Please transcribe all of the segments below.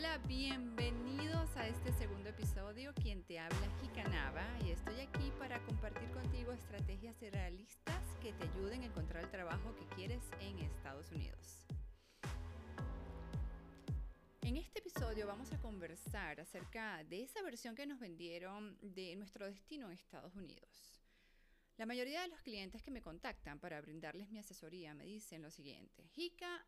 Hola, bienvenidos a este segundo episodio. Quien te habla Jicanava y estoy aquí para compartir contigo estrategias realistas que te ayuden a encontrar el trabajo que quieres en Estados Unidos. En este episodio vamos a conversar acerca de esa versión que nos vendieron de nuestro destino en Estados Unidos. La mayoría de los clientes que me contactan para brindarles mi asesoría me dicen lo siguiente, Jica,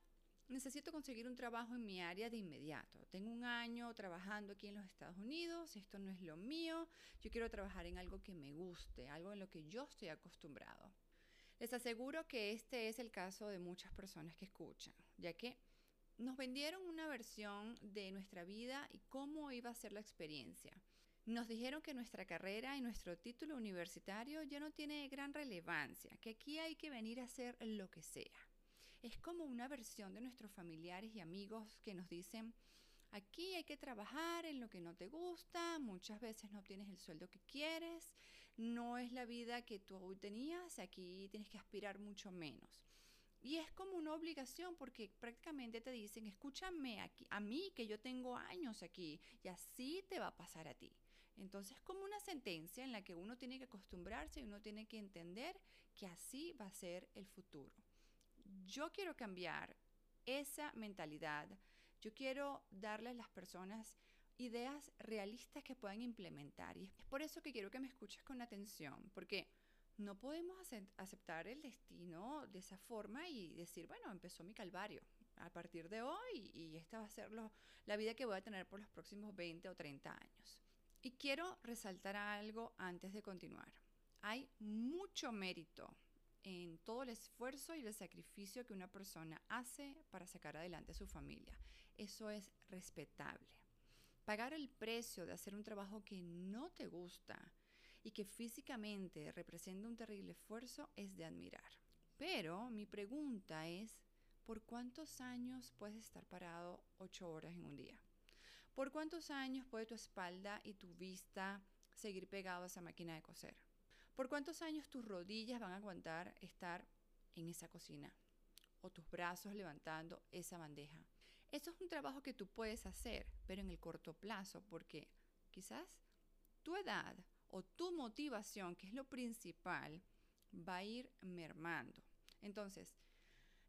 necesito conseguir un trabajo en mi área de inmediato. Tengo un año trabajando aquí en los Estados Unidos, esto no es lo mío, yo quiero trabajar en algo que me guste, algo en lo que yo estoy acostumbrado. Les aseguro que este es el caso de muchas personas que escuchan, ya que nos vendieron una versión de nuestra vida y cómo iba a ser la experiencia. Nos dijeron que nuestra carrera y nuestro título universitario ya no tiene gran relevancia, que aquí hay que venir a hacer lo que sea. Es como una versión de nuestros familiares y amigos que nos dicen, aquí hay que trabajar en lo que no te gusta, muchas veces no obtienes el sueldo que quieres, no es la vida que tú tenías, aquí tienes que aspirar mucho menos. Y es como una obligación porque prácticamente te dicen, escúchame aquí, a mí que yo tengo años aquí y así te va a pasar a ti. Entonces es como una sentencia en la que uno tiene que acostumbrarse y uno tiene que entender que así va a ser el futuro. Yo quiero cambiar esa mentalidad. Yo quiero darle a las personas ideas realistas que puedan implementar. Y es por eso que quiero que me escuches con atención, porque no podemos aceptar el destino de esa forma y decir, bueno, empezó mi calvario a partir de hoy y esta va a ser la vida que voy a tener por los próximos 20 o 30 años. Y quiero resaltar algo antes de continuar. Hay mucho mérito en todo el esfuerzo y el sacrificio que una persona hace para sacar adelante a su familia. Eso es respetable. Pagar el precio de hacer un trabajo que no te gusta y que físicamente representa un terrible esfuerzo es de admirar. Pero mi pregunta es, ¿por cuántos años puedes estar parado ocho horas en un día? ¿Por cuántos años puede tu espalda y tu vista seguir pegado a esa máquina de coser? ¿Por cuántos años tus rodillas van a aguantar estar en esa cocina? O tus brazos levantando esa bandeja. Eso es un trabajo que tú puedes hacer, pero en el corto plazo, porque quizás tu edad o tu motivación, que es lo principal, va a ir mermando. Entonces,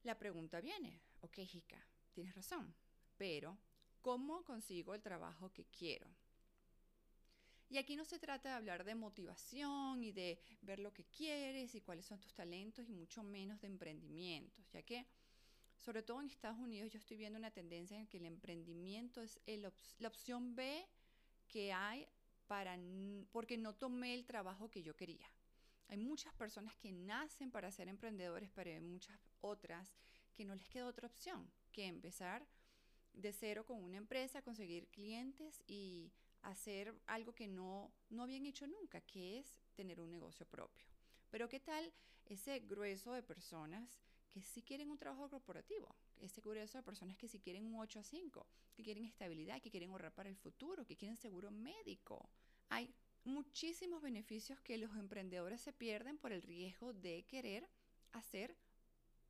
la pregunta viene, ok, Jica, tienes razón, pero ¿cómo consigo el trabajo que quiero? Y aquí no se trata de hablar de motivación y de ver lo que quieres y cuáles son tus talentos y mucho menos de emprendimientos, ya que sobre todo en Estados Unidos yo estoy viendo una tendencia en que el emprendimiento es la opción B que hay para porque no tomé el trabajo que yo quería. Hay muchas personas que nacen para ser emprendedores, pero hay muchas otras que no les queda otra opción que empezar de cero con una empresa, conseguir clientes y hacer algo que no, no habían hecho nunca, que es tener un negocio propio. Pero ¿qué tal ese grueso de personas que sí quieren un trabajo corporativo? Ese grueso de personas que sí quieren un 8 a 5, que quieren estabilidad, que quieren ahorrar para el futuro, que quieren seguro médico. Hay muchísimos beneficios que los emprendedores se pierden por el riesgo de querer hacer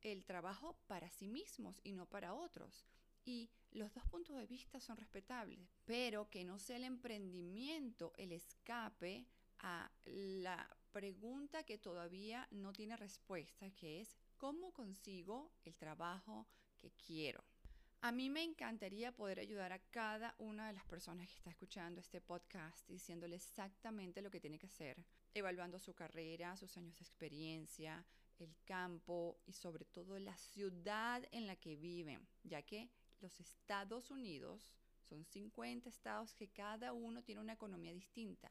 el trabajo para sí mismos y no para otros y los dos puntos de vista son respetables, pero que no sea el emprendimiento el escape a la pregunta que todavía no tiene respuesta, que es ¿cómo consigo el trabajo que quiero? A mí me encantaría poder ayudar a cada una de las personas que está escuchando este podcast diciéndole exactamente lo que tiene que hacer, evaluando su carrera, sus años de experiencia, el campo y sobre todo la ciudad en la que viven, ya que los Estados Unidos son 50 estados que cada uno tiene una economía distinta.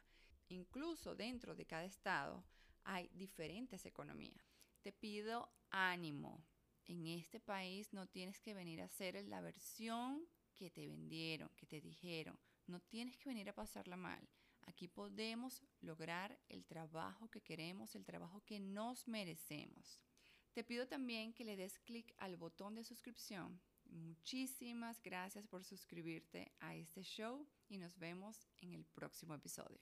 Incluso dentro de cada estado hay diferentes economías. Te pido ánimo. En este país no tienes que venir a hacer la versión que te vendieron, que te dijeron. No tienes que venir a pasarla mal. Aquí podemos lograr el trabajo que queremos, el trabajo que nos merecemos. Te pido también que le des clic al botón de suscripción Muchísimas gracias por suscribirte a este show y nos vemos en el próximo episodio.